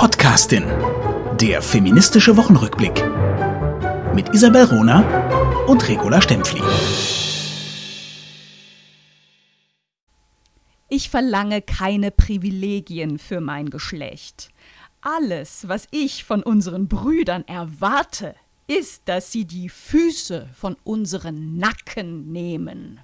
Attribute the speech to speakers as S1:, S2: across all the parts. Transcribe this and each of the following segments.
S1: Podcastin. Der feministische Wochenrückblick. Mit Isabel Rona und Regula Stempfli.
S2: Ich verlange keine Privilegien für mein Geschlecht. Alles, was ich von unseren Brüdern erwarte, ist, dass sie die Füße von unseren Nacken nehmen.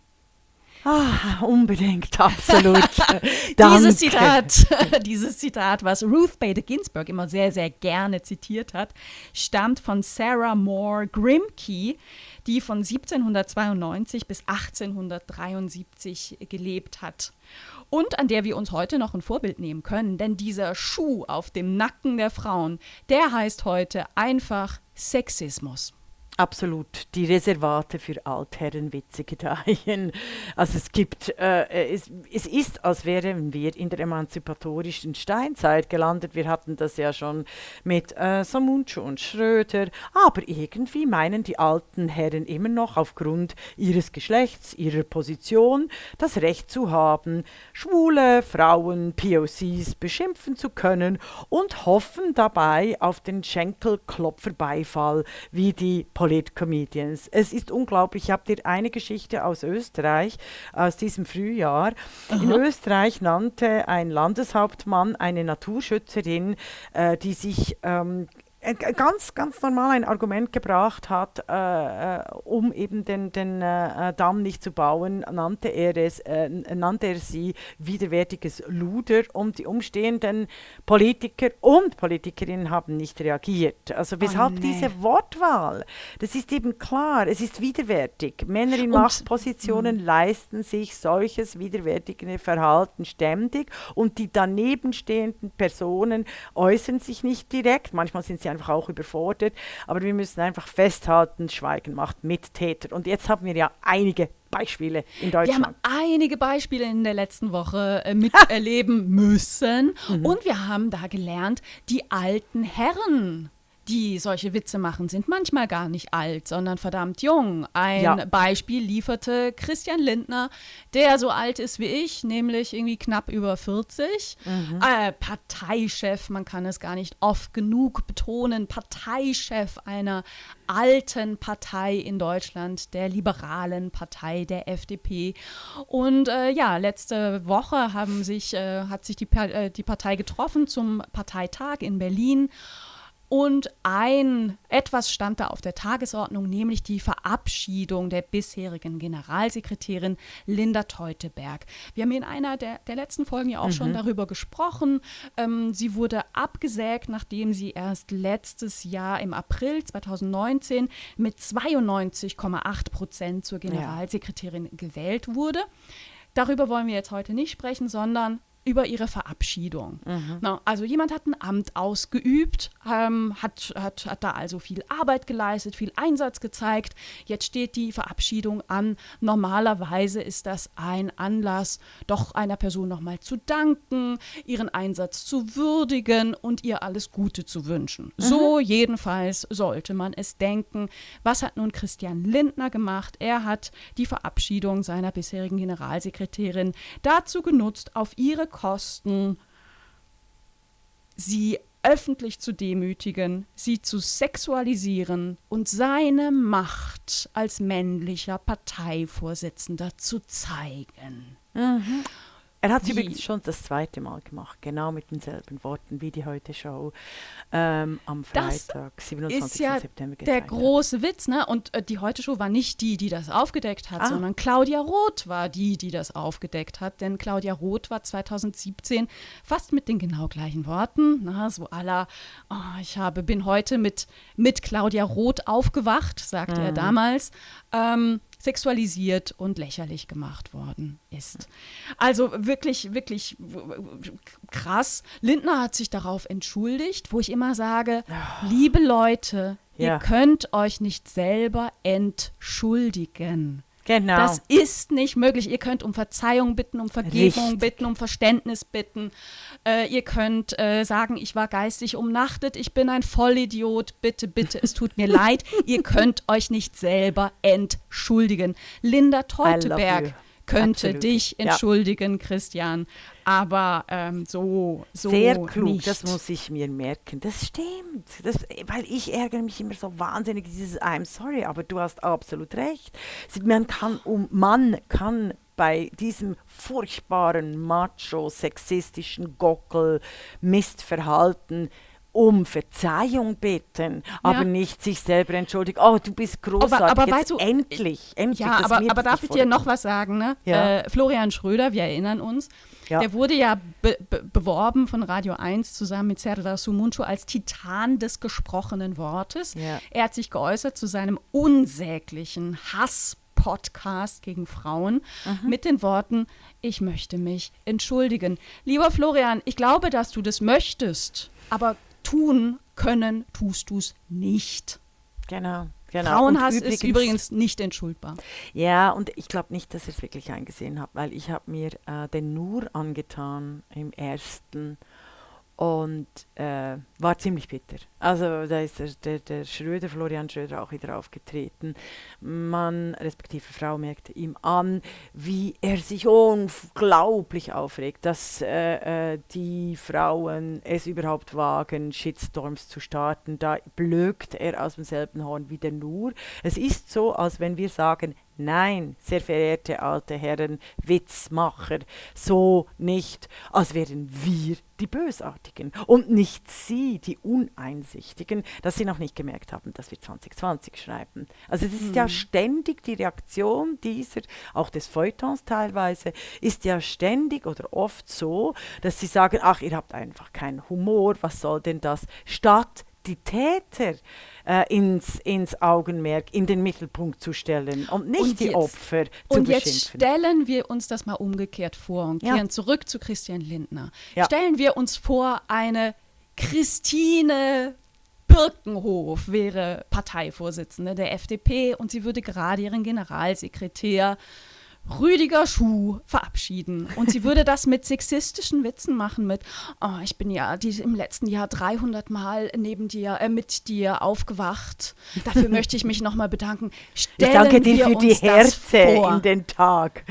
S3: Ah, unbedingt, absolut.
S2: dieses, Zitat, dieses Zitat, was Ruth Bader Ginsburg immer sehr, sehr gerne zitiert hat, stammt von Sarah Moore Grimke, die von 1792 bis 1873 gelebt hat und an der wir uns heute noch ein Vorbild nehmen können. Denn dieser Schuh auf dem Nacken der Frauen, der heißt heute einfach Sexismus.
S3: Absolut, die Reservate für Altherrenwitze gedeihen. Also es gibt, äh, es, es ist, als wären wir in der emanzipatorischen Steinzeit gelandet. Wir hatten das ja schon mit äh, Samundschuh und Schröder, aber irgendwie meinen die alten Herren immer noch aufgrund ihres Geschlechts, ihrer Position, das Recht zu haben, schwule Frauen, POCs beschimpfen zu können und hoffen dabei auf den Schenkelklopferbeifall, wie die Politik Polit-Comedians. Es ist unglaublich. Ich habe dir eine Geschichte aus Österreich, aus diesem Frühjahr. Aha. In Österreich nannte ein Landeshauptmann eine Naturschützerin, äh, die sich ähm, äh, ganz, ganz normal ein Argument gebracht hat, äh, äh, um eben den, den äh, Damm nicht zu bauen, nannte er, es, äh, nannte er sie widerwärtiges Luder und die umstehenden Politiker und Politikerinnen haben nicht reagiert. Also weshalb oh, nee. diese Wortwahl? Das ist eben klar, es ist widerwärtig. Männer in und, Machtpositionen mh. leisten sich solches widerwärtige Verhalten ständig und die daneben stehenden Personen äußern sich nicht direkt. Manchmal sind sie einfach auch überfordert. Aber wir müssen einfach festhalten, Schweigen macht Mittäter. Und jetzt haben wir ja einige Beispiele in Deutschland.
S2: Wir haben einige Beispiele in der letzten Woche äh, miterleben müssen. Mhm. Und wir haben da gelernt, die alten Herren die solche Witze machen, sind manchmal gar nicht alt, sondern verdammt jung. Ein ja. Beispiel lieferte Christian Lindner, der so alt ist wie ich, nämlich irgendwie knapp über 40. Mhm. Äh, Parteichef, man kann es gar nicht oft genug betonen, Parteichef einer alten Partei in Deutschland, der liberalen Partei, der FDP. Und äh, ja, letzte Woche haben sich, äh, hat sich die, äh, die Partei getroffen zum Parteitag in Berlin. Und ein etwas stand da auf der Tagesordnung, nämlich die Verabschiedung der bisherigen Generalsekretärin Linda Teuteberg. Wir haben in einer der, der letzten Folgen ja auch mhm. schon darüber gesprochen. Ähm, sie wurde abgesägt, nachdem sie erst letztes Jahr im April 2019 mit 92,8 Prozent zur Generalsekretärin ja. gewählt wurde. Darüber wollen wir jetzt heute nicht sprechen, sondern über ihre Verabschiedung. Mhm. Na, also jemand hat ein Amt ausgeübt, ähm, hat, hat, hat da also viel Arbeit geleistet, viel Einsatz gezeigt. Jetzt steht die Verabschiedung an. Normalerweise ist das ein Anlass, doch einer Person nochmal zu danken, ihren Einsatz zu würdigen und ihr alles Gute zu wünschen. Mhm. So jedenfalls sollte man es denken. Was hat nun Christian Lindner gemacht? Er hat die Verabschiedung seiner bisherigen Generalsekretärin dazu genutzt, auf ihre Kosten, sie öffentlich zu demütigen, sie zu sexualisieren und seine Macht als männlicher Parteivorsitzender zu zeigen.
S3: Mhm. Er hat es übrigens schon das zweite Mal gemacht, genau mit denselben Worten wie die Heute-Show ähm, am Freitag,
S2: das 27. ist ja September. Der große Witz, ne? Und äh, die Heute-Show war nicht die, die das aufgedeckt hat, ah. sondern Claudia Roth war die, die das aufgedeckt hat. Denn Claudia Roth war 2017 fast mit den genau gleichen Worten, na, so aller, oh, ich habe, bin heute mit, mit Claudia Roth aufgewacht, sagte mhm. er damals. Ähm, sexualisiert und lächerlich gemacht worden ist. Also wirklich, wirklich krass. Lindner hat sich darauf entschuldigt, wo ich immer sage, liebe Leute, ja. ihr könnt euch nicht selber entschuldigen. Genau. Das ist nicht möglich. Ihr könnt um Verzeihung bitten, um Vergebung Richtig. bitten, um Verständnis bitten. Äh, ihr könnt äh, sagen, ich war geistig umnachtet, ich bin ein Vollidiot, bitte, bitte, es tut mir leid. Ihr könnt euch nicht selber entschuldigen. Linda Teuteberg könnte Absolut. dich entschuldigen, ja. Christian. Aber ähm, so, so
S3: Sehr klug,
S2: nicht.
S3: das muss ich mir merken. Das stimmt. Das, weil ich ärgere mich immer so wahnsinnig, dieses I'm sorry, aber du hast absolut recht. Man kann, um, man kann bei diesem furchtbaren, macho, sexistischen Gockel, Mistverhalten um Verzeihung bitten, aber nicht sich selber entschuldigen. Oh, du bist großartig.
S2: aber
S3: Jetzt
S2: weißt du,
S3: endlich, endlich.
S2: Ja, aber, aber darf ich dir noch was sagen? Ne?
S3: Ja.
S2: Äh, Florian Schröder, wir erinnern uns,
S3: Ja.
S2: der wurde ja be be beworben von Radio 1 zusammen mit Serdar Sumuncu als Titan des gesprochenen Wortes.
S3: Ja.
S2: Er hat sich geäußert zu seinem unsäglichen Hass-Podcast gegen Frauen
S3: Mhm.
S2: mit den Worten, ich möchte mich entschuldigen. Lieber Florian, ich glaube, dass du das möchtest, aber tun können tust du es nicht.
S3: Genau. Genau.
S2: Frauenhass
S3: Und
S2: ist übrigens nicht entschuldbar.
S3: Ja, und ich glaube nicht, dass ich es wirklich eingesehen habe, weil ich habe mir äh, den Nur angetan im ersten und äh, war ziemlich bitter. Also da ist der, der, der Schröder, Florian Schröder auch wieder aufgetreten. Man, respektive Frau, merkte ihm an, wie er sich unglaublich aufregt, dass äh, äh, die Frauen es überhaupt wagen, Shitstorms zu starten. Da blökt er aus demselben Horn wie der Nur. Es ist so, als wenn wir sagen, Nein, sehr verehrte alte Herren, Witzmacher, so nicht, als wären wir die Bösartigen und nicht Sie, die Uneinsichtigen, dass Sie noch nicht gemerkt haben, dass wir 2020 schreiben. Also das ist ja ständig die Reaktion dieser, auch des Feuilletons teilweise, ist ja ständig oder oft so, dass Sie sagen, ach, ihr habt einfach keinen Humor, was soll denn das, statt die Täter äh, ins, ins Augenmerk, in den Mittelpunkt zu stellen und nicht
S2: Und
S3: die
S2: jetzt-
S3: Opfer zu
S2: Und jetzt
S3: beschimpfen.
S2: stellen wir uns das mal umgekehrt vor und
S3: Ja.
S2: kehren zurück zu Christian Lindner.
S3: Ja.
S2: Stellen wir uns vor, eine Christine Birkenhof wäre Parteivorsitzende der FDP und sie würde gerade ihren Generalsekretär Rüdiger Schuh verabschieden. Und sie würde das mit sexistischen Witzen machen, mit, oh, ich bin ja die, im letzten Jahr 300 Mal neben dir, äh, mit dir aufgewacht. Dafür möchte ich mich nochmal bedanken.
S3: Ich
S2: Stellen
S3: danke dir für die Herze in den Tag.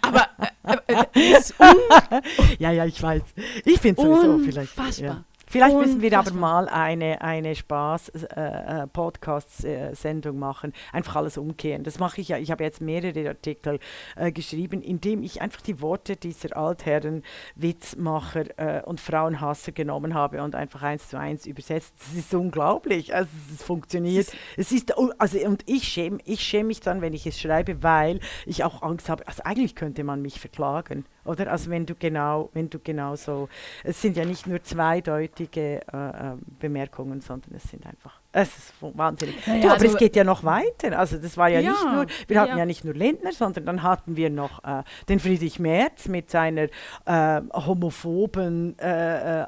S2: Aber äh, äh, äh, ist un
S3: Ja, ja, ich weiß. Ich finde sowieso vielleicht.
S2: Unfassbar.
S3: Ja. Vielleicht müssen wir aber mal eine, eine Spaß-Podcast-Sendung machen. Einfach alles umkehren. Das mache ich ja. Ich habe jetzt mehrere Artikel äh, geschrieben, in dem ich einfach die Worte dieser Altherren, Witzmacher äh, und Frauenhasser genommen habe und einfach eins zu eins übersetzt. Das ist unglaublich. Also es funktioniert. Es ist, oh, also, und ich schäme ich schäme mich dann, wenn ich es schreibe, weil ich auch Angst habe. Also eigentlich könnte man mich verklagen. Oder? Also wenn du genau, wenn du genau so, es sind ja nicht nur zweideutige äh, äh, Bemerkungen, sondern es sind einfach, es ist wahnsinnig.
S2: Naja,
S3: du, aber
S2: also-
S3: es geht ja noch weiter. Also das war ja,
S2: Ja,
S3: nicht nur, wir hatten
S2: ja.
S3: ja nicht nur Lindner, sondern dann hatten wir noch äh, den Friedrich Merz mit seiner äh, homophoben äh, äh,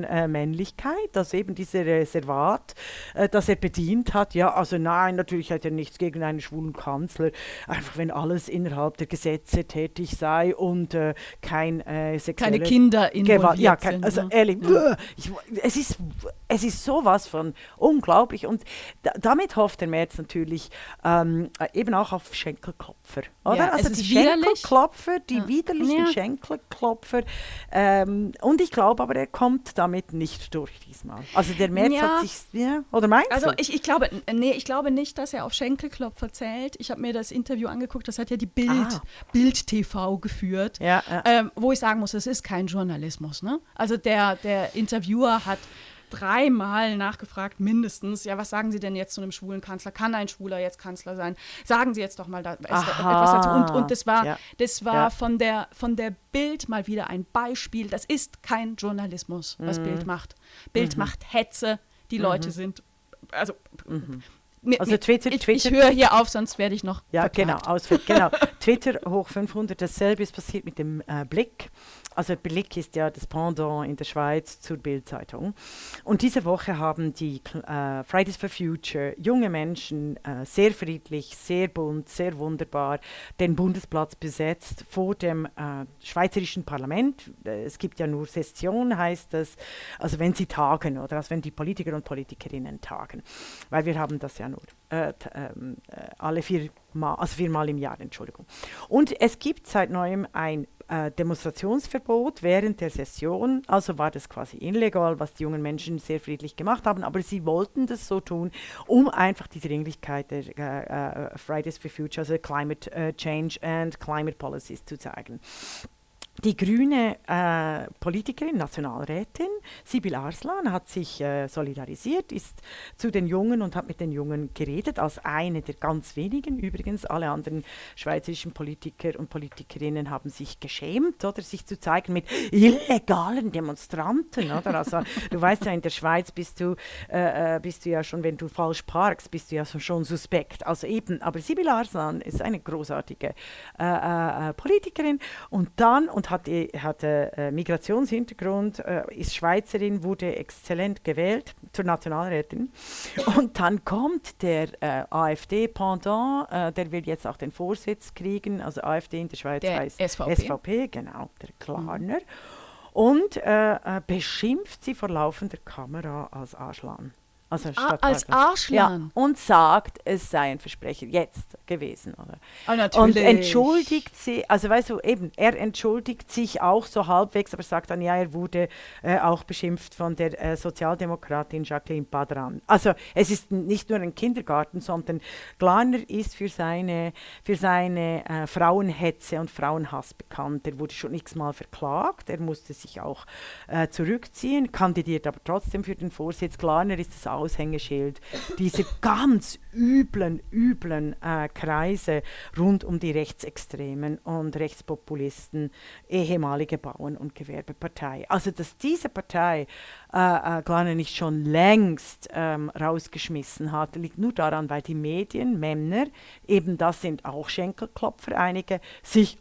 S3: Altherren-Männlichkeit, also eben diese Reservat, äh, das er bedient hat. Ja, also nein, natürlich hat er nichts gegen einen schwulen Kanzler, einfach wenn alles innerhalb der Gesetze tätig sei und äh, kein äh, sexuelle
S2: keine Kinder
S3: Gewalt.
S2: involviert
S3: Ja, kein,
S2: sind.
S3: also
S2: ne?
S3: ehrlich,
S2: Ja.
S3: ich, es, ist, es ist sowas von unglaublich und da, damit hofft der Merz natürlich ähm, äh, eben auch auf Schenkelklopfer. Oder?
S2: Ja,
S3: also die. Schenkelklopfer, die
S2: Ja.
S3: widerlichen
S2: Ja.
S3: Schenkelklopfer. Ähm, und ich glaube aber, er kommt damit nicht durch diesmal. Also der Merz
S2: Ja.
S3: hat sich, oder meinst
S2: Also
S3: du?
S2: ich, ich glaube, nee, ich glaube nicht, dass er auf Schenkelklopfer zählt. Ich habe mir das Interview angeguckt, das hat ja die Bild,
S3: Ah.
S2: Bild TV geführt. Ähm, wo ich sagen muss, es ist kein Journalismus. Ne? Also der, der Interviewer hat dreimal nachgefragt, mindestens, ja, was sagen Sie denn jetzt zu einem schwulen Kanzler? Kann ein Schwuler jetzt Kanzler sein? Sagen Sie jetzt doch mal da, etwas dazu. Und, und das war,
S3: Ja.
S2: das war
S3: Ja.
S2: von, der, von der Bild mal wieder ein Beispiel. Das ist kein Journalismus, was
S3: Mhm.
S2: Bild macht. Bild macht Hetze. Die Leute sind, also, mir,
S3: Also Twitter-
S2: ich,
S3: Twitter-
S2: ich höre hier auf, sonst werde ich noch
S3: Ja,
S2: verklagt.
S3: genau, Ausfall, genau. Twitter hoch 500, dasselbe ist passiert mit dem äh, Blick. Also Blick ist ja das Pendant in der Schweiz zur Bildzeitung. Und diese Woche haben die äh, Fridays for Future, junge Menschen, äh, sehr friedlich, sehr bunt, sehr wunderbar, den Bundesplatz besetzt vor dem äh, schweizerischen Parlament. Äh, Es gibt ja nur Session, heißt das, also wenn sie tagen oder also wenn die Politiker und Politikerinnen tagen. Weil wir haben das ja nur äh, ähm, äh, alle vier Mal, also viermal im Jahr, Entschuldigung. Und es gibt seit neuem ein äh, Demonstrationsverbot während der Session. Also war das quasi illegal, was die jungen Menschen sehr friedlich gemacht haben. Aber sie wollten das so tun, um einfach die Dringlichkeit der äh, äh Fridays for Future, also Climate äh, Change and Climate Policies zu zeigen. Die grüne äh, Politikerin, Nationalrätin Sibyl Arslan hat sich äh, solidarisiert, ist zu den Jungen und hat mit den Jungen geredet, als eine der ganz wenigen. Übrigens, alle anderen schweizerischen Politiker und Politikerinnen haben sich geschämt, oder sich zu zeigen mit illegalen Demonstranten. Oder? Also, du weißt ja, in der Schweiz bist du, äh, äh bist du ja schon, wenn du falsch parkst, bist du ja schon suspekt. Also eben, aber Sibyl Arslan ist eine großartige äh, äh, Politikerin und dann und hat, hatte äh, Migrationshintergrund, äh, ist Schweizerin, wurde exzellent gewählt zur Nationalrätin. Und dann kommt der äh, AfD-Pendant, der will jetzt auch den Vorsitz kriegen, also AfD in der Schweiz
S2: der
S3: heißt
S2: SVP.
S3: SVP, genau, der Klarner. Mhm. Und beschimpft sie vor laufender Kamera als Arschlan.
S2: Also ah, als Arschlan.
S3: Ja, und sagt, es sei ein Versprecher jetzt gewesen. Oder?
S2: Oh,
S3: und entschuldigt sie, also weißt du, eben, er entschuldigt sich auch so halbwegs, aber sagt dann, ja, er wurde äh, auch beschimpft von der äh, Sozialdemokratin Jacqueline Badran. Also es ist nicht nur ein Kindergarten, sondern Glaner ist für seine, für seine äh, Frauenhetze und Frauenhass bekannt. Er wurde schon x-mal verklagt, er musste sich auch äh, zurückziehen, kandidiert aber trotzdem für den Vorsitz. Glaner ist es auch Aushängeschild diese ganz üblen, üblen äh, Kreise rund um die Rechtsextremen und Rechtspopulisten, ehemalige Bauern- und Gewerbepartei. Also, dass diese Partei äh, äh, Glane nicht schon längst ähm, rausgeschmissen hat, liegt nur daran, weil die Medien, Männer, eben das sind auch Schenkelklopfer, einige, sich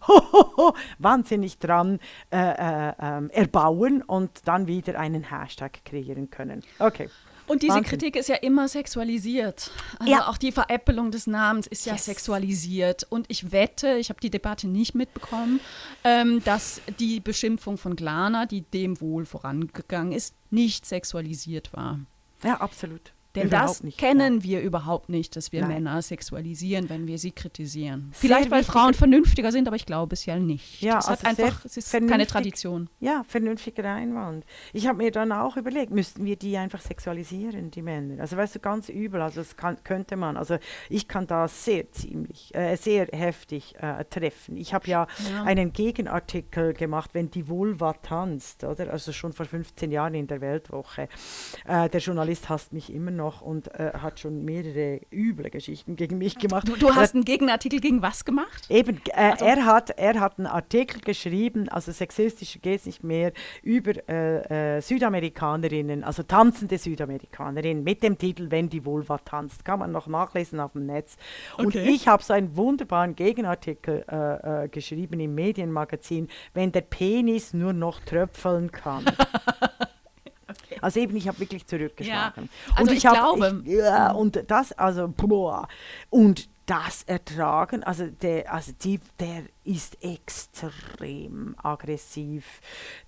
S3: wahnsinnig dran äh, äh, ähm, erbauen und dann wieder einen Hashtag kreieren können. Okay.
S2: Und diese Wahnsinn. Kritik ist ja immer sexualisiert. Also ja. auch die Veräppelung des Namens ist ja yes. sexualisiert. Und ich wette, ich habe die Debatte nicht mitbekommen, ähm, dass die Beschimpfung von Glana, die dem wohl vorangegangen ist, nicht sexualisiert war.
S3: Ja, absolut.
S2: Denn überhaupt das nicht, kennen ja. wir überhaupt nicht, dass wir Nein. Männer sexualisieren, wenn wir sie kritisieren. Vielleicht, weil Frauen vernünftiger sind, aber ich glaube es ja nicht.
S3: Ja,
S2: das
S3: also
S2: einfach, es ist keine Tradition.
S3: Ja, vernünftiger Einwand. Ich habe mir dann auch überlegt, müssten wir die einfach sexualisieren, die Männer? Also weißt du, ganz übel, also das kann, könnte man. Also ich kann da sehr ziemlich, äh, sehr heftig äh, treffen. Ich habe ja, ja, einen Gegenartikel gemacht, wenn die Vulva tanzt, oder? Also schon vor 15 Jahren in der Weltwoche. Äh, der Journalist hasst mich immer noch noch und äh, hat schon mehrere üble Geschichten gegen mich gemacht.
S2: Du, du hast einen Gegenartikel gegen was gemacht?
S3: Eben, äh, also. er, hat, er hat einen Artikel geschrieben, also sexistischer geht es nicht mehr, über äh, äh, Südamerikanerinnen, also tanzende Südamerikanerinnen mit dem Titel Wenn die Vulva tanzt. Kann man noch nachlesen auf dem Netz. Und okay. ich habe so einen wunderbaren Gegenartikel äh, äh, geschrieben im Medienmagazin, wenn der Penis nur noch tröpfeln kann. Also eben, ich habe wirklich zurückgeschlagen.
S2: Ja, also und ich, ich hab, glaube.
S3: Ich, ja, und das, also, boah. Und das ertragen, also der, also die, der ist extrem aggressiv.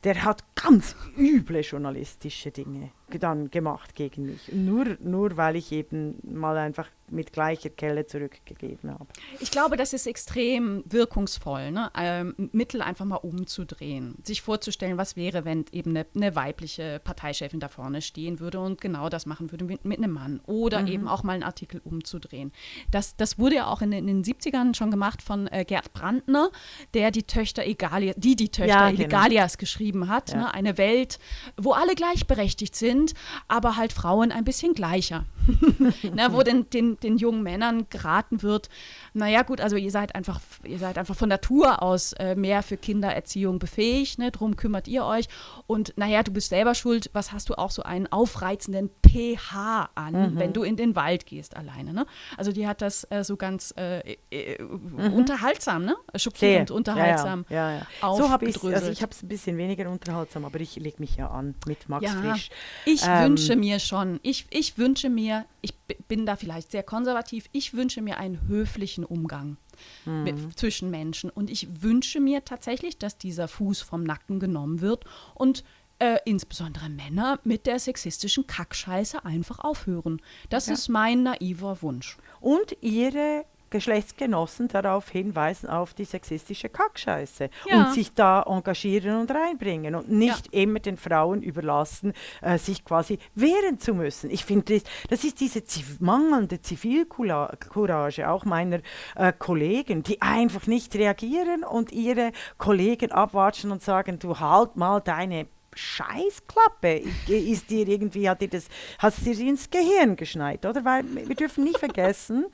S3: Der hat ganz üble journalistische Dinge dann gemacht gegen mich. Nur, nur weil ich eben mal einfach mit gleicher Kelle zurückgegeben habe.
S2: Ich glaube, das ist extrem wirkungsvoll, ne? ähm, Mittel einfach mal umzudrehen. Sich vorzustellen, was wäre, wenn eben eine, eine, weibliche Parteichefin da vorne stehen würde und genau das machen würde mit, mit einem Mann. Oder mhm. eben auch mal einen Artikel umzudrehen. Das, das wurde ja auch in, in den 70ern schon gemacht von äh, Gerd Brandner, der die Töchter Egalia, die die Töchter ja, genau. Egalias geschrieben hat. Ja. Ne? Eine Welt, wo alle gleichberechtigt sind, aber halt Frauen ein bisschen gleicher. Na, wo den, den, den jungen Männern geraten wird, naja gut, also ihr seid einfach, ihr seid einfach von Natur aus äh, mehr für Kindererziehung befähigt, ne? drum kümmert ihr euch. Und naja, du bist selber schuld, was hast du auch so einen aufreizenden pH an, mhm. wenn du in den Wald gehst alleine. Ne? Also die hat das äh, so ganz äh, äh mhm. unterhaltsam, ne? Sehr. unterhaltsam
S3: ja, ja, ja, So habe ich also ich habe es ein bisschen weniger unterhaltsam, aber ich lege mich ja an mit Max ja, Frisch.
S2: Ich ähm, wünsche mir schon, ich, ich wünsche mir, ich bin da vielleicht sehr konservativ, ich wünsche mir einen höflichen Umgang mhm. mit, zwischen Menschen. Und ich wünsche mir tatsächlich, dass dieser Fuß vom Nacken genommen wird und äh, insbesondere Männer mit der sexistischen Kackscheiße einfach aufhören. Das ja. ist mein naiver Wunsch.
S3: Und ihre Geschlechtsgenossen darauf hinweisen, auf die sexistische Kackscheiße
S2: Ja.
S3: und sich da engagieren und reinbringen und nicht immer den Frauen überlassen, äh, sich quasi wehren zu müssen. Ich finde, das, das ist diese ziv mangelnde Zivilcourage auch meiner äh, Kollegen, die einfach nicht reagieren und ihre Kollegen abwatschen und sagen, du halt mal deine Scheißklappe. Ist dir irgendwie, hat dir das, hast dir ins Gehirn geschneit, oder? Weil wir dürfen nicht vergessen,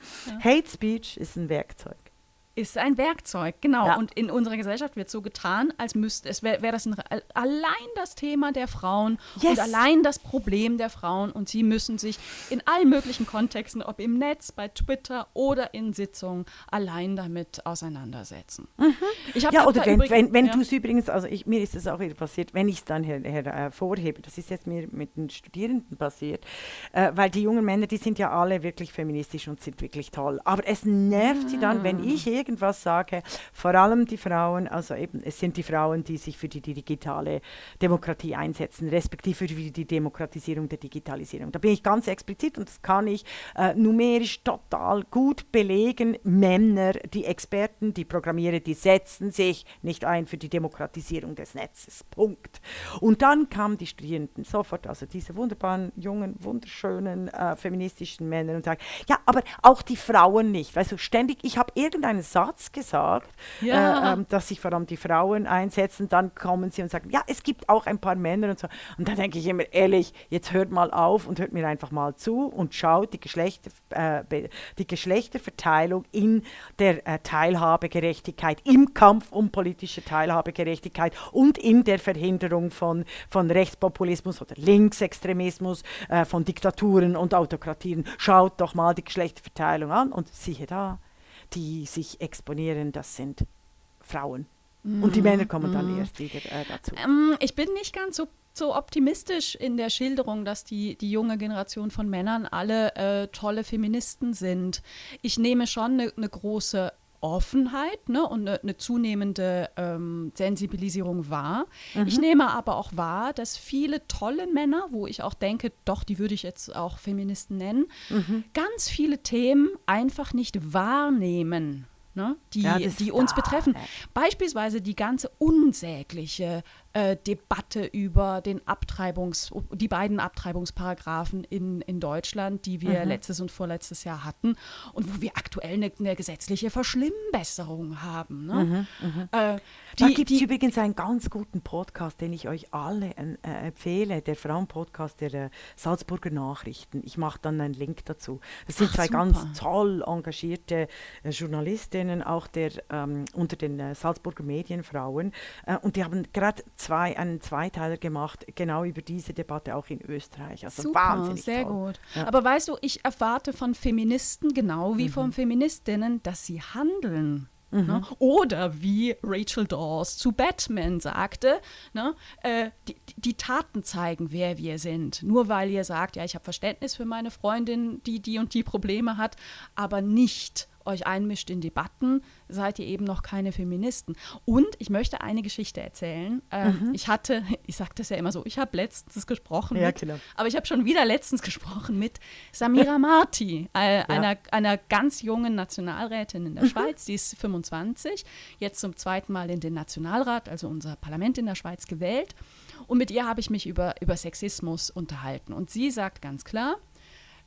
S3: Hate Speech ist ein Werkzeug.
S2: Ist ein Werkzeug, genau.
S3: Ja.
S2: Und in unserer Gesellschaft wird so getan, als müsste es, wäre wär das ein, allein das Thema der Frauen
S3: Yes.
S2: und allein das Problem der Frauen. Und sie müssen sich in allen möglichen Kontexten, ob im Netz, bei Twitter oder in Sitzungen, allein damit auseinandersetzen. Ich hab-
S3: Ja, oder wenn,
S2: übrigens-
S3: wenn, wenn
S2: ja.
S3: du es übrigens, also ich, mir ist es auch wieder passiert, wenn ich es dann her, her, hervorhebe, das ist jetzt mir mit den Studierenden passiert, äh, weil die jungen Männer, die sind ja alle wirklich feministisch und sind wirklich toll. Aber es nervt sie dann, wenn ich irgendwas sage, vor allem die Frauen, also eben, es sind die Frauen, die sich für die, die digitale Demokratie einsetzen, respektive für die, Demokratisierung der Digitalisierung. Da bin ich ganz explizit und das kann ich äh, numerisch total gut belegen. Männer, die Experten, die Programmierer, die setzen sich nicht ein für die Demokratisierung des Netzes. Punkt. Und dann kamen die Studierenden sofort, also diese wunderbaren, jungen, wunderschönen, äh, feministischen Männer und sagen, ja, aber auch die Frauen nicht. Weißt du, ständig, ich habe irgendeinen Satz gesagt,
S2: Ja.
S3: äh, ähm, dass sich vor allem die Frauen einsetzen, dann kommen sie und sagen, ja, es gibt auch ein paar Männer und so. Und dann denke ich immer, ehrlich, jetzt hört mal auf und hört mir einfach mal zu und schaut die, Geschlechter, äh, die Geschlechterverteilung in der äh, Teilhabegerechtigkeit, im Kampf um politische Teilhabegerechtigkeit und in der Verhinderung von, von Rechtspopulismus oder Linksextremismus, äh, von Diktaturen und Autokratien. Schaut doch mal die Geschlechterverteilung an und siehe da, die sich exponieren, das sind Frauen. Und die Männer kommen dann erst wieder äh, dazu.
S2: Ähm, ich bin nicht ganz so, so optimistisch in der Schilderung, dass die, die junge Generation von Männern alle äh, tolle Feministen sind. Ich nehme schon eine ne große Offenheit ne, und eine ne zunehmende ähm, Sensibilisierung wahr. Ich nehme aber auch wahr, dass viele tolle Männer, wo ich auch denke, doch, die würde ich jetzt auch Feministen nennen, ganz viele Themen einfach nicht wahrnehmen. Ne, die,
S3: Ja,
S2: die uns
S3: da,
S2: betreffen.
S3: ne?
S2: Beispielsweise die ganze unsägliche äh, Debatte über den Abtreibungs, die beiden Abtreibungsparagraphen in, in Deutschland, die wir
S3: Mhm.
S2: letztes und vorletztes Jahr hatten und wo wir aktuell eine, eine gesetzliche Verschlimmbesserung haben. Ne? Äh,
S3: Mhm, Da
S2: die,
S3: gibt es übrigens einen ganz guten Podcast, den ich euch alle äh, äh, empfehle, der Frauenpodcast der äh, Salzburger Nachrichten. Ich mache dann einen Link dazu. Das sind
S2: Ach,
S3: zwei
S2: super.
S3: ganz toll engagierte äh, Journalistinnen, auch der, ähm, unter den äh, Salzburger Medienfrauen. Äh, und die haben gerade zwei, einen Zweiteiler gemacht, genau über diese Debatte auch in Österreich. Also
S2: Super,
S3: wahnsinnig
S2: sehr
S3: toll.
S2: gut.
S3: Ja.
S2: Aber weißt du, ich erwarte von Feministen genau
S3: Mhm.
S2: wie von Feministinnen, dass sie handeln.
S3: Mhm.
S2: Ne? Oder wie Rachel Dawes zu Batman sagte, ne? äh, die, die Taten zeigen, wer wir sind. Nur weil ihr sagt, ja, ich habe Verständnis für meine Freundin, die die und die Probleme hat, aber nicht euch einmischt in Debatten, seid ihr eben noch keine Feministen. Und ich möchte eine Geschichte erzählen. Ähm, Ich hatte, ich sage das ja immer so, ich habe letztens gesprochen
S3: Mhm. Ja,
S2: mit, aber ich habe schon wieder letztens gesprochen mit Samira Marti, äh, einer, einer ganz jungen Nationalrätin in der
S3: Mhm.
S2: Schweiz. Die ist 25, jetzt zum zweiten Mal in den Nationalrat, also unser Parlament in der Schweiz, gewählt. Und mit ihr habe ich mich über, über Sexismus unterhalten. Und sie sagt ganz klar,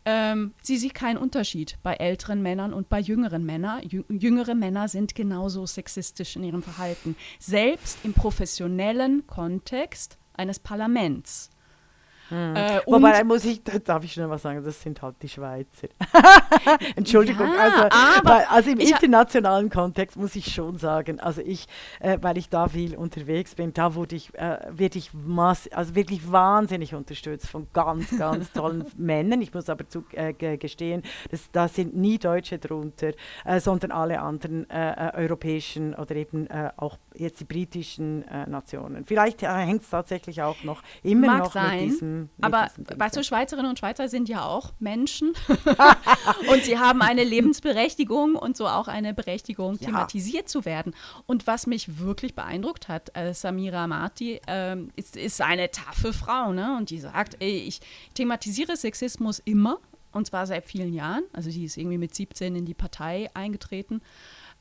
S2: ähm, sie sieht keinen Unterschied bei älteren Männern und bei jüngeren Männern. Jü jüngere Männer sind genauso sexistisch in ihrem Verhalten, selbst im professionellen Kontext eines Parlaments. Äh, und-
S3: Wobei, da muss ich, da darf ich schnell was sagen, das sind halt die Schweizer. Entschuldigung,
S2: Ja,
S3: also,
S2: aber
S3: also im internationalen Kontext muss ich schon sagen, also ich, äh, weil ich da viel unterwegs bin, da wurde ich, äh, werde ich mass also wirklich wahnsinnig unterstützt von ganz, ganz tollen Männern. Ich muss aber zu, äh, ge- gestehen, das, da sind nie Deutsche drunter, äh, sondern alle anderen äh, äh, europäischen oder eben äh, auch jetzt die britischen äh, Nationen. Vielleicht äh, hängt es tatsächlich auch noch immer
S2: Mag
S3: noch
S2: sein,
S3: mit diesem. Mit
S2: aber
S3: diesem
S2: weißt du. Schweizerinnen und Schweizer sind ja auch Menschen und sie haben eine Lebensberechtigung und so auch eine Berechtigung,
S3: Ja.
S2: thematisiert zu werden. Und was mich wirklich beeindruckt hat, äh, Samira Marti ähm, ist, ist eine taffe Frau, ne? Und die sagt, ey, ich thematisiere Sexismus immer. und zwar seit vielen Jahren. Also sie ist irgendwie mit 17 in die Partei eingetreten.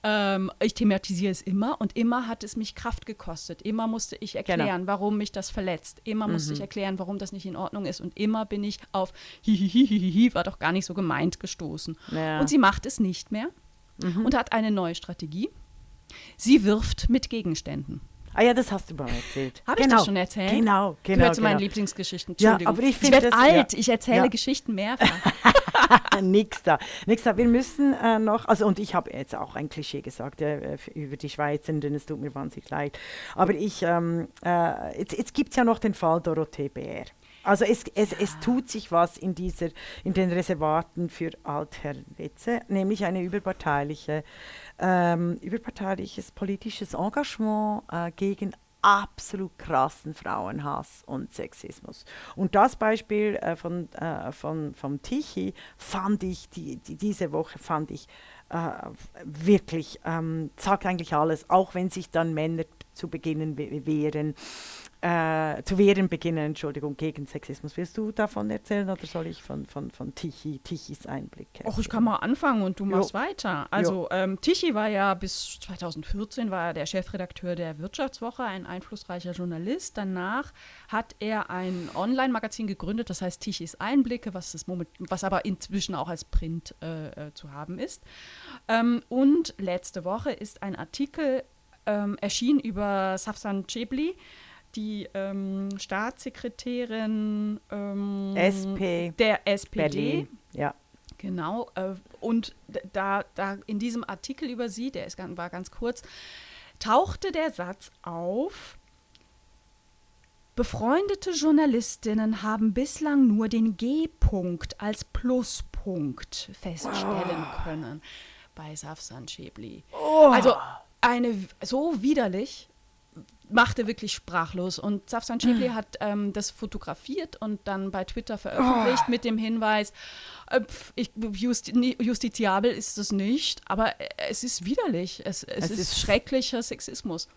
S2: Ähm, ich thematisiere es immer und immer hat es mich Kraft gekostet. Immer musste ich erklären,
S3: Genau.
S2: warum mich das verletzt. Immer musste ich erklären, warum das nicht in Ordnung ist. Und immer bin ich auf Hihihihihi, war doch gar nicht so gemeint gestoßen.
S3: Ja.
S2: Und sie macht es nicht mehr und hat eine neue Strategie. Sie wirft mit Gegenständen.
S3: Ah ja, das hast du mal erzählt.
S2: Habe ich
S3: genau.
S2: das schon erzählt?
S3: Genau, genau.
S2: Gehört zu meinen
S3: genau.
S2: Lieblingsgeschichten.
S3: Ja, aber ich
S2: ich werde alt.
S3: ja.
S2: Ich erzähle
S3: Ja.
S2: Geschichten mehrfach.
S3: Nix da, nix da. Wir müssen äh, noch, also und ich habe jetzt auch ein Klischee gesagt äh, f- über die Schweizer, denn es tut mir wahnsinnig leid. Aber ich, ähm, äh, jetzt, jetzt gibt es ja noch den Fall Dorothee Bär. Also es, es, es tut sich was in, dieser, in den Reservaten für Altherrenwitze, nämlich eine überparteiliche, ähm, überparteiliches politisches Engagement äh, gegen absolut krassen Frauenhass und Sexismus. Und das Beispiel äh, von, äh, von, vom Tichy fand ich, die, die, diese Woche fand ich äh, wirklich, ähm, sagt eigentlich alles, auch wenn sich dann Männer zu beginnen we- wehren, äh, zu wehren beginnen, Entschuldigung, gegen Sexismus. Willst du davon erzählen oder soll ich von, von, von Tichy, Tichys Einblick
S2: Och, ich kann mal anfangen und du machst
S3: Jo.
S2: weiter. Also ähm, Tichy war ja bis 2014 war er der Chefredakteur der Wirtschaftswoche, ein einflussreicher Journalist. Danach hat er ein Online-Magazin gegründet, das heißt Tichys Einblicke, was, das moment, was aber inzwischen auch als Print äh, äh, zu haben ist. Ähm, und letzte Woche ist ein Artikel ähm, erschienen über Safsan Chebli, die ähm, Staatssekretärin ähm,
S3: SP
S2: der SPD.
S3: Berlin. Ja.
S2: Genau, äh, und da, da in diesem Artikel über sie, der ist, war ganz kurz, tauchte der Satz auf, befreundete Journalistinnen haben bislang nur den G-Punkt als Pluspunkt feststellen können bei Safsan Schäbli. Also eine so widerlich machte wirklich sprachlos. Und Safsan Schäbli hat ähm, das fotografiert und dann bei Twitter veröffentlicht mit dem Hinweis, äh, ich, justi justiziabel ist es nicht, aber äh, es ist widerlich. Es, es,
S3: Es
S2: ist,
S3: ist-
S2: schrecklicher Sexismus.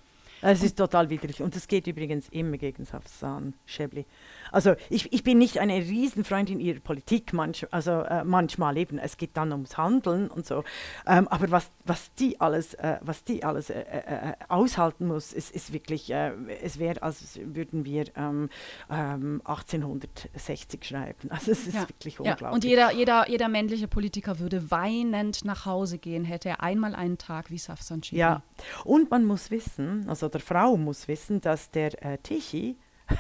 S3: Es ist total widrig und es geht übrigens immer gegen Safsan Schäbli. Also ich, ich bin nicht eine Riesenfreundin ihrer Politik, manch, also äh, manchmal eben, es geht dann ums Handeln und so. Ähm, aber was, was die alles, äh, was die alles äh, äh, äh, aushalten muss, ist, ist wirklich, äh, es wäre, als würden wir ähm, ähm, 1860 schreiben. Also es ist
S2: Ja.
S3: wirklich
S2: Ja,
S3: unglaublich.
S2: und jeder, jeder, jeder männliche Politiker würde weinend nach Hause gehen, hätte er einmal einen Tag wie Safsan Schäbli.
S3: Ja, und man muss wissen, also der Frau muss wissen, dass der äh, Tichy,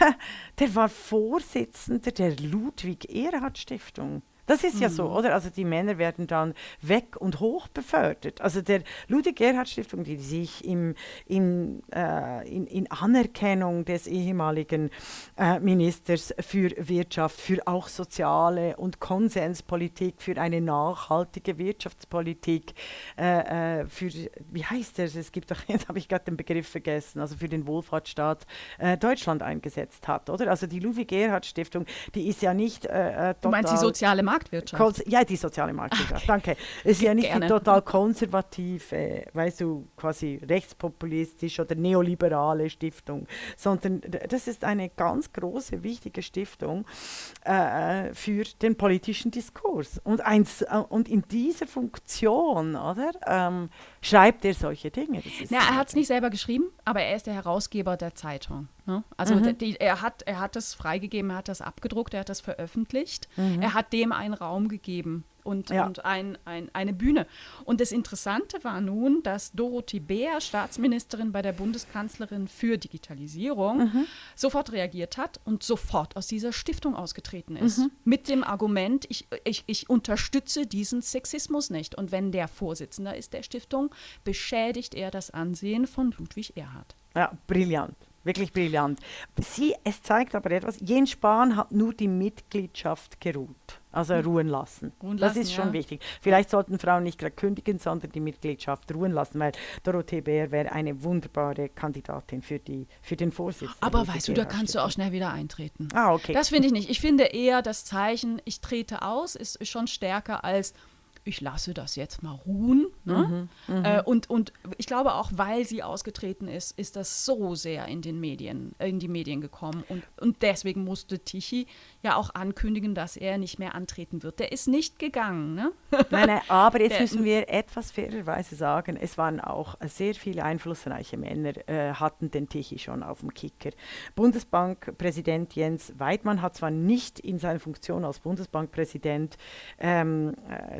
S3: der war Vorsitzender der Ludwig-Erhard-Stiftung. Das ist ja so, oder? Also die Männer werden dann weg und hoch befördert. Also der Ludwig-Erhard-Stiftung, die sich im, in, äh, in, in Anerkennung des ehemaligen äh, Ministers für Wirtschaft, für auch soziale und Konsenspolitik, für eine nachhaltige Wirtschaftspolitik, äh, äh, für, wie heißt das? Es gibt doch, jetzt habe ich gerade den Begriff vergessen, also für den Wohlfahrtsstaat äh, Deutschland eingesetzt hat, oder? Also die Ludwig-Erhard-Stiftung, die ist ja nicht äh, äh,
S2: Du meinst die
S3: total-
S2: soziale Marktwirtschaft?
S3: Ja, die soziale Marktwirtschaft, danke. Es ist ja nicht
S2: Gerne.
S3: die total konservative, weißt du, quasi rechtspopulistisch oder neoliberale Stiftung, sondern das ist eine ganz große, wichtige Stiftung äh, für den politischen Diskurs. Und, eins, äh, und in dieser Funktion, oder, ähm, schreibt er solche Dinge.
S2: Na, er hat es nicht selber geschrieben, aber er ist der Herausgeber der Zeitung. Ne? Also
S3: Mhm.
S2: die, er, hat, er hat das freigegeben, er hat das abgedruckt, er hat das veröffentlicht. Er hat dem einen Raum gegeben und,
S3: Mhm. Ja.
S2: und ein, ein, eine Bühne. Und das Interessante war nun, dass Dorothee Bär, Staatsministerin bei der Bundeskanzlerin für Digitalisierung,
S3: Mhm.
S2: sofort reagiert hat und sofort aus dieser Stiftung ausgetreten ist.
S3: Mhm.
S2: Mit dem Argument, ich, ich, ich unterstütze diesen Sexismus nicht. Und wenn der Vorsitzender ist der Stiftung, beschädigt er das Ansehen von Ludwig Erhard.
S3: Ja, brillant. Wirklich brillant. Sie, es zeigt aber etwas, Jens Spahn hat nur die Mitgliedschaft geruht, also ruhen lassen.
S2: Ruhen
S3: das
S2: lassen,
S3: ist schon
S2: ja.
S3: wichtig. Vielleicht sollten Frauen nicht gleich kündigen, sondern die Mitgliedschaft ruhen lassen, weil Dorothee Bär wäre eine wunderbare Kandidatin für, die, für den Vorsitz.
S2: Aber weißt du, da kannst du auch schnell wieder eintreten.
S3: Ah, okay.
S2: Das finde ich nicht. Ich finde eher das Zeichen, ich trete aus, ist schon stärker als ich lasse das jetzt mal ruhen. Ne?
S3: Mhm, mhm.
S2: Äh, und, und ich glaube auch, weil sie ausgetreten ist, ist das so sehr in den Medien, in die Medien gekommen. Und, und deswegen musste Tichy ja auch ankündigen, dass er nicht mehr antreten wird. Der ist nicht gegangen. Ne?
S3: Nein, nein, aber jetzt
S2: Der-
S3: müssen wir etwas fairerweise sagen, es waren auch sehr viele einflussreiche Männer, äh, hatten den Tichy schon auf dem Kicker. Bundesbankpräsident Jens Weidmann hat zwar nicht in seiner Funktion als Bundesbankpräsident ähm,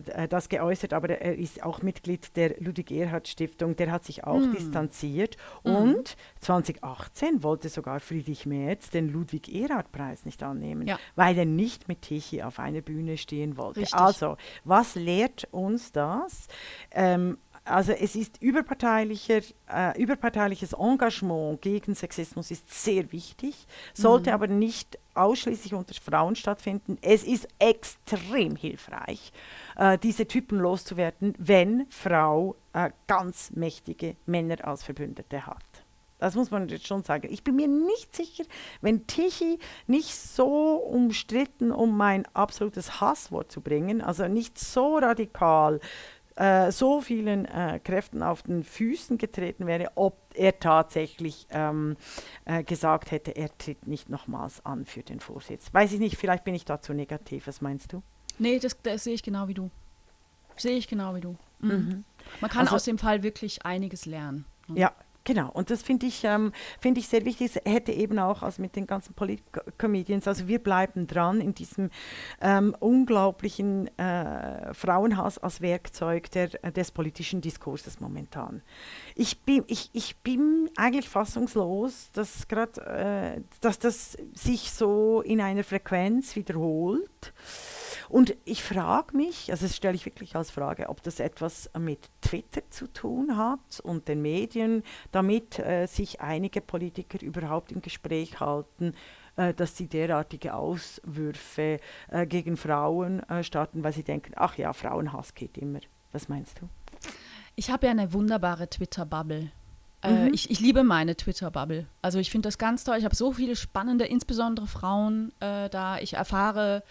S3: äh, das geäußert, aber er ist auch Mitglied der Ludwig-Erhard-Stiftung, der hat sich auch distanziert und 2018 wollte sogar Friedrich Merz den Ludwig-Erhard-Preis nicht annehmen,
S2: Ja.
S3: weil er nicht mit Tichy auf einer Bühne stehen wollte.
S2: Richtig.
S3: Also, was lehrt uns das? Ähm, also es ist überparteilicher, äh, überparteiliches Engagement gegen Sexismus ist sehr wichtig, sollte aber nicht ausschließlich unter Frauen stattfinden. Es ist extrem hilfreich, äh, diese Typen loszuwerden, wenn Frau äh, ganz mächtige Männer als Verbündete hat. Das muss man jetzt schon sagen. Ich bin mir nicht sicher, wenn Tichy nicht so umstritten, um mein absolutes Hasswort zu bringen, also nicht so radikal, äh, so vielen äh, Kräften auf den Füßen getreten wäre, ob er tatsächlich ähm, äh, gesagt hätte, er tritt nicht nochmals an für den Vorsitz. Weiß ich nicht, vielleicht bin ich dazu negativ. Was meinst du?
S2: Nee, das, das sehe ich genau wie du. Sehe ich genau wie du. Mhm. Man kann
S3: Also-
S2: aus dem Fall wirklich einiges lernen. ne?
S3: Ja, genau. Und das finde ich, ähm, finde ich sehr wichtig. Es hätte eben auch also mit den ganzen Polit-Comedians, also wir bleiben dran in diesem ähm, unglaublichen äh, Frauenhass als Werkzeug der, des politischen Diskurses momentan. Ich bin, ich, ich bin eigentlich fassungslos, dass gerade, äh, dass das sich so in einer Frequenz wiederholt. Und ich frage mich, also das stelle ich wirklich als Frage, ob das etwas mit Twitter zu tun hat und den Medien, damit äh, sich einige Politiker überhaupt im Gespräch halten, äh, dass sie derartige Auswürfe äh, gegen Frauen äh, starten, weil sie denken, ach ja, Frauenhass geht immer. Was meinst du?
S2: Ich habe ja eine wunderbare Twitter-Bubble. Äh, ich, ich liebe meine Twitter-Bubble. Also ich finde das ganz toll. Ich habe so viele spannende, insbesondere Frauen äh, da. Ich erfahre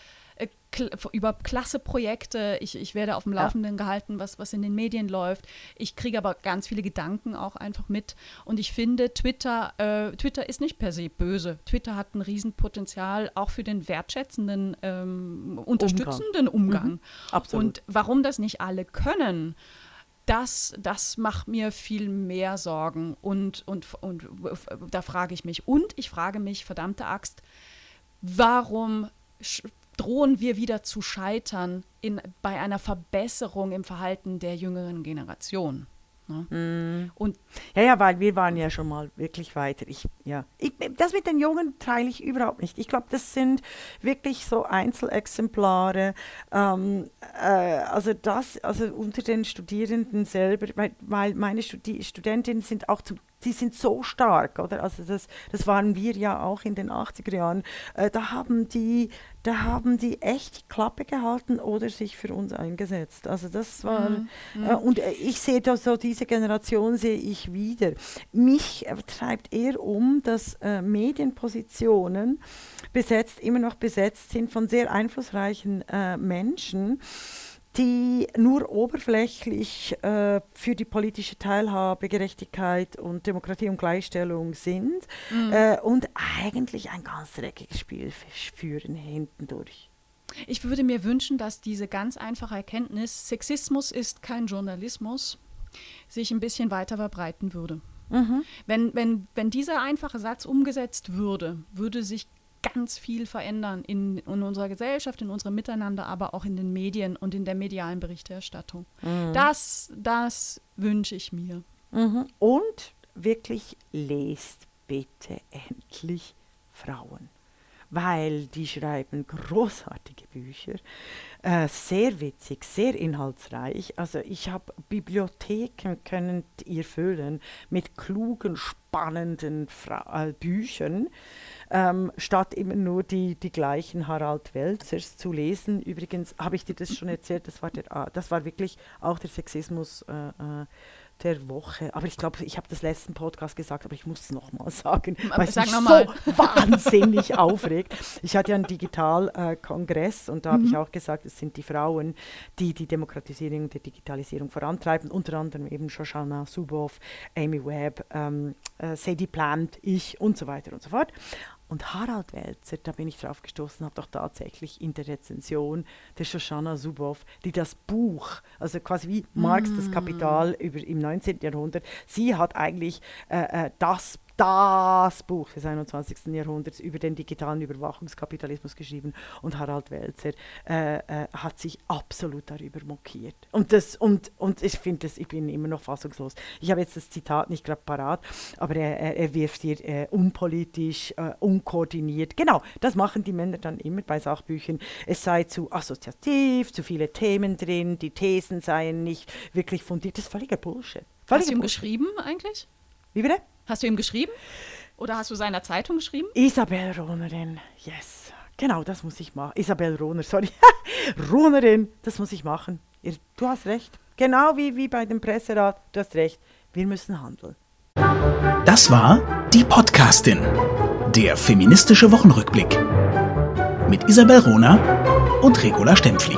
S2: über klasse Projekte. Ich, ich werde auf dem. Laufenden gehalten, was, was in den Medien läuft. Ich kriege aber ganz viele Gedanken auch einfach mit. Und ich finde, Twitter, äh, Twitter ist nicht per se böse. Twitter hat ein Riesenpotenzial auch für den wertschätzenden, ähm, unterstützenden Umgang.
S3: Absolut.
S2: Und warum das nicht alle können, das, das macht mir viel mehr Sorgen. Und, und, und da frage ich mich. Und ich frage mich, verdammte Axt, warum drohen wir wieder zu scheitern in, bei einer Verbesserung im Verhalten der jüngeren Generation? Ne? Und
S3: Ja, ja, weil wir waren ja schon mal wirklich weiter. Ich, ja. ich, das mit den Jungen teile ich überhaupt nicht. Ich glaube, das sind wirklich so Einzelexemplare. Ähm, äh, also das, also unter den Studierenden selber, weil, weil meine Studi Studentinnen sind auch zum die sind so stark, oder? Also das, das waren wir ja auch in den 80er Jahren. Äh, da haben die, da haben die echt die Klappe gehalten oder sich für uns eingesetzt. Also das war äh, und äh, ich sehe da so diese Generation sehe ich wieder. Mich äh, treibt eher um, dass äh, Medienpositionen besetzt immer noch besetzt sind von sehr einflussreichen äh, Menschen die nur oberflächlich äh, für die politische Teilhabe, Gerechtigkeit und Demokratie und Gleichstellung sind äh, und eigentlich ein ganz dreckiges Spiel führen hintendurch.
S2: ich würde mir wünschen, dass diese ganz einfache Erkenntnis, Sexismus ist kein Journalismus, sich ein bisschen weiter verbreiten würde. Wenn, wenn, wenn dieser einfache Satz umgesetzt würde, würde sich ganz viel verändern in, in unserer Gesellschaft, in unserem Miteinander, aber auch in den Medien und in der medialen Berichterstattung. Das, das wünsche ich mir.
S3: Mhm. Und wirklich lest bitte endlich Frauen. Weil die schreiben großartige Bücher, äh, sehr witzig, sehr inhaltsreich. Also ich habe Bibliotheken könnt ihr füllen mit klugen, spannenden Fra äh, Büchern, ähm, statt immer nur die, die gleichen Harald Welzers zu lesen. Übrigens habe ich dir das schon erzählt, das war, der, ah, das war wirklich auch der Sexismus. Äh, äh, der Woche. Aber ich glaube, ich habe das letzten Podcast gesagt, aber ich muss es nochmal sagen,
S2: weil
S3: es
S2: Sag
S3: mich so wahnsinnig aufregt. Ich hatte ja einen Digitalkongress und da habe ich auch gesagt, es sind die Frauen, die die Demokratisierung der Digitalisierung vorantreiben, unter anderem eben Shoshana Zuboff, Amy Webb, ähm, äh, Sadie Plant, ich und so weiter und so fort. Und Harald Welzer, da bin ich drauf gestoßen, hat doch tatsächlich in der Rezension der Shoshana Zuboff, die das Buch, also quasi wie Marx das Kapital über, im 19. Jahrhundert, sie hat eigentlich äh, äh, das das Buch des 21. Jahrhunderts über den digitalen Überwachungskapitalismus geschrieben und Harald Welzer äh, äh, hat sich absolut darüber mokiert. Und, das, und, und ich finde ich bin immer noch fassungslos. Ich habe jetzt das Zitat nicht gerade parat, aber er, er, wirft hier äh, unpolitisch, äh, unkoordiniert. Genau, das machen die Männer dann immer bei Sachbüchern. Es sei zu assoziativ, zu viele Themen drin, die Thesen seien nicht wirklich fundiert. Das ist völliger Bullshit. Völliger
S2: Hast du ihm
S3: Bullshit.
S2: geschrieben eigentlich?
S3: Wie bitte?
S2: Hast du ihm geschrieben? Oder hast du seiner Zeitung geschrieben?
S3: Isabel Rohnerin, yes. Genau, das muss ich machen. Isabel Rohner, sorry. Rohnerin, das muss ich machen. Du hast recht. Genau wie, wie bei dem Presserat, du hast recht. Wir müssen handeln.
S1: Das war die Podcastin, der feministische Wochenrückblick mit Isabel Rona und Regula Stempfli.